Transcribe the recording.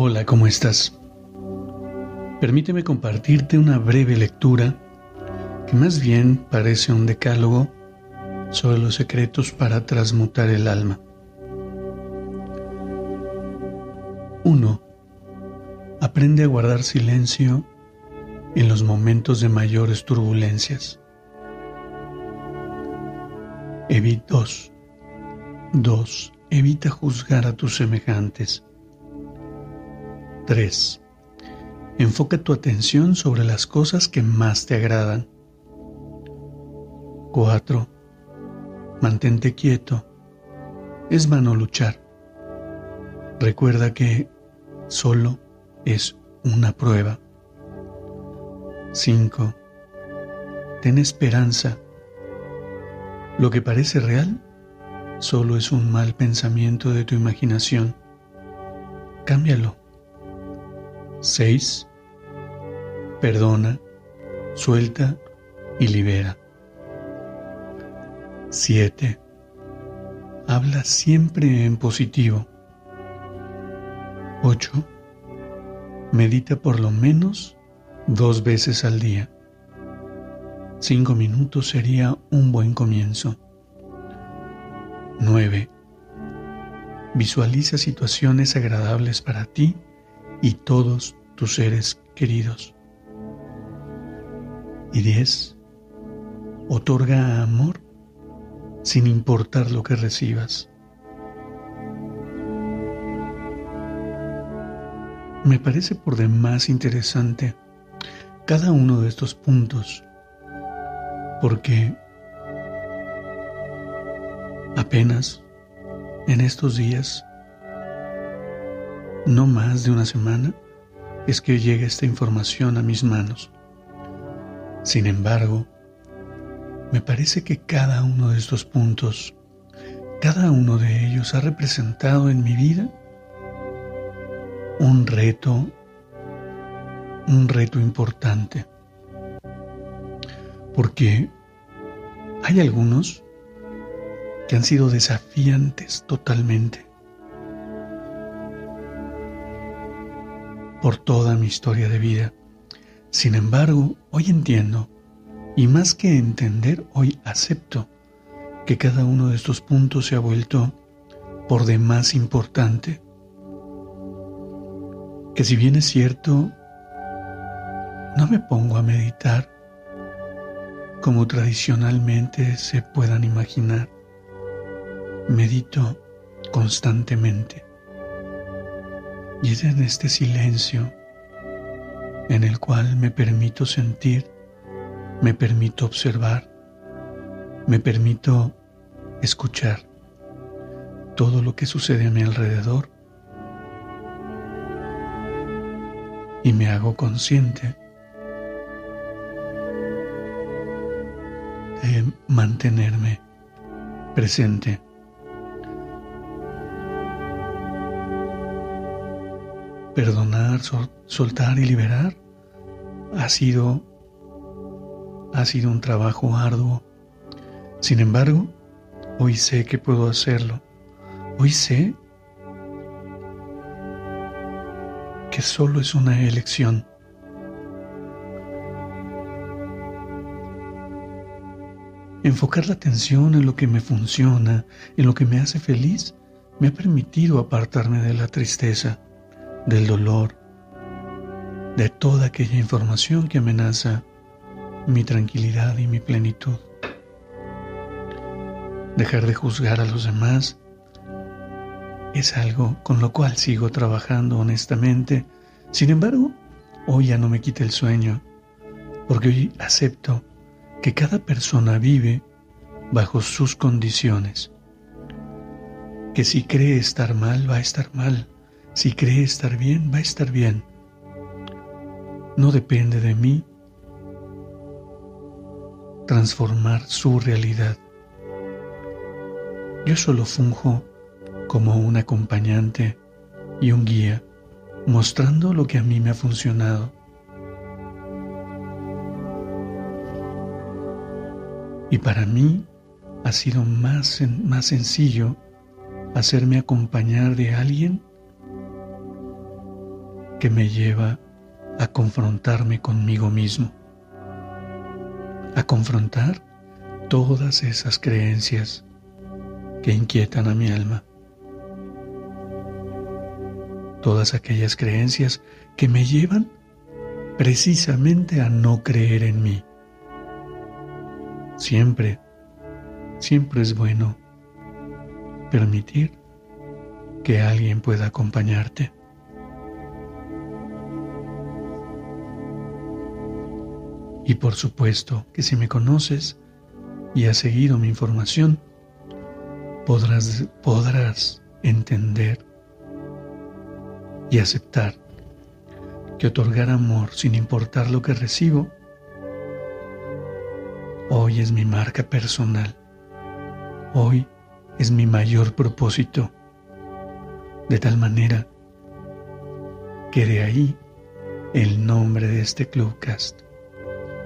Hola, ¿cómo estás? Permíteme compartirte una breve lectura que más bien parece un decálogo sobre los secretos para transmutar el alma. 1. Aprende a guardar silencio en los momentos de mayores turbulencias. Evita 2. 2. Evita juzgar a tus semejantes. 3. Enfoca tu atención sobre las cosas que más te agradan. 4. Mantente quieto. Es vano luchar. Recuerda que solo es una prueba. 5. Ten esperanza. Lo que parece real solo es un mal pensamiento de tu imaginación. Cámbialo. 6. Perdona, suelta y libera. 7. Habla siempre en positivo. 8. Medita por lo menos dos veces al día. Cinco minutos sería un buen comienzo. 9. Visualiza situaciones agradables para ti y todos tus seres queridos. Y diez, otorga amor sin importar lo que recibas. Me parece por demás interesante cada uno de estos puntos porque apenas en estos días no más de una semana es que llega esta información a mis manos. Sin embargo, me parece que cada uno de estos puntos, cada uno de ellos ha representado en mi vida un reto, un reto importante. Porque hay algunos que han sido desafiantes totalmente. Por toda mi historia de vida. Sin embargo, hoy entiendo, y más que entender, hoy acepto que cada uno de estos puntos se ha vuelto por demás importante. Que si bien es cierto, no me pongo a meditar como tradicionalmente se puedan imaginar. Medito constantemente. Y en este silencio en el cual me permito sentir, me permito observar, me permito escuchar todo lo que sucede a mi alrededor y me hago consciente de mantenerme presente perdonar, soltar y liberar ha sido ha sido un trabajo arduo. Sin embargo, hoy sé que puedo hacerlo. Hoy sé que solo es una elección. Enfocar la atención en lo que me funciona, en lo que me hace feliz, me ha permitido apartarme de la tristeza del dolor, de toda aquella información que amenaza mi tranquilidad y mi plenitud. Dejar de juzgar a los demás es algo con lo cual sigo trabajando honestamente. Sin embargo, hoy ya no me quita el sueño, porque hoy acepto que cada persona vive bajo sus condiciones, que si cree estar mal, va a estar mal. Si cree estar bien, va a estar bien. No depende de mí transformar su realidad. Yo solo funjo como un acompañante y un guía, mostrando lo que a mí me ha funcionado. Y para mí ha sido más, más sencillo hacerme acompañar de alguien que me lleva a confrontarme conmigo mismo, a confrontar todas esas creencias que inquietan a mi alma, todas aquellas creencias que me llevan precisamente a no creer en mí. Siempre, siempre es bueno permitir que alguien pueda acompañarte. Y por supuesto que si me conoces y has seguido mi información, podrás, entender y aceptar que otorgar amor sin importar lo que recibo, hoy es mi marca personal. Hoy es mi mayor propósito, de tal manera que de ahí el nombre de este Clubcast,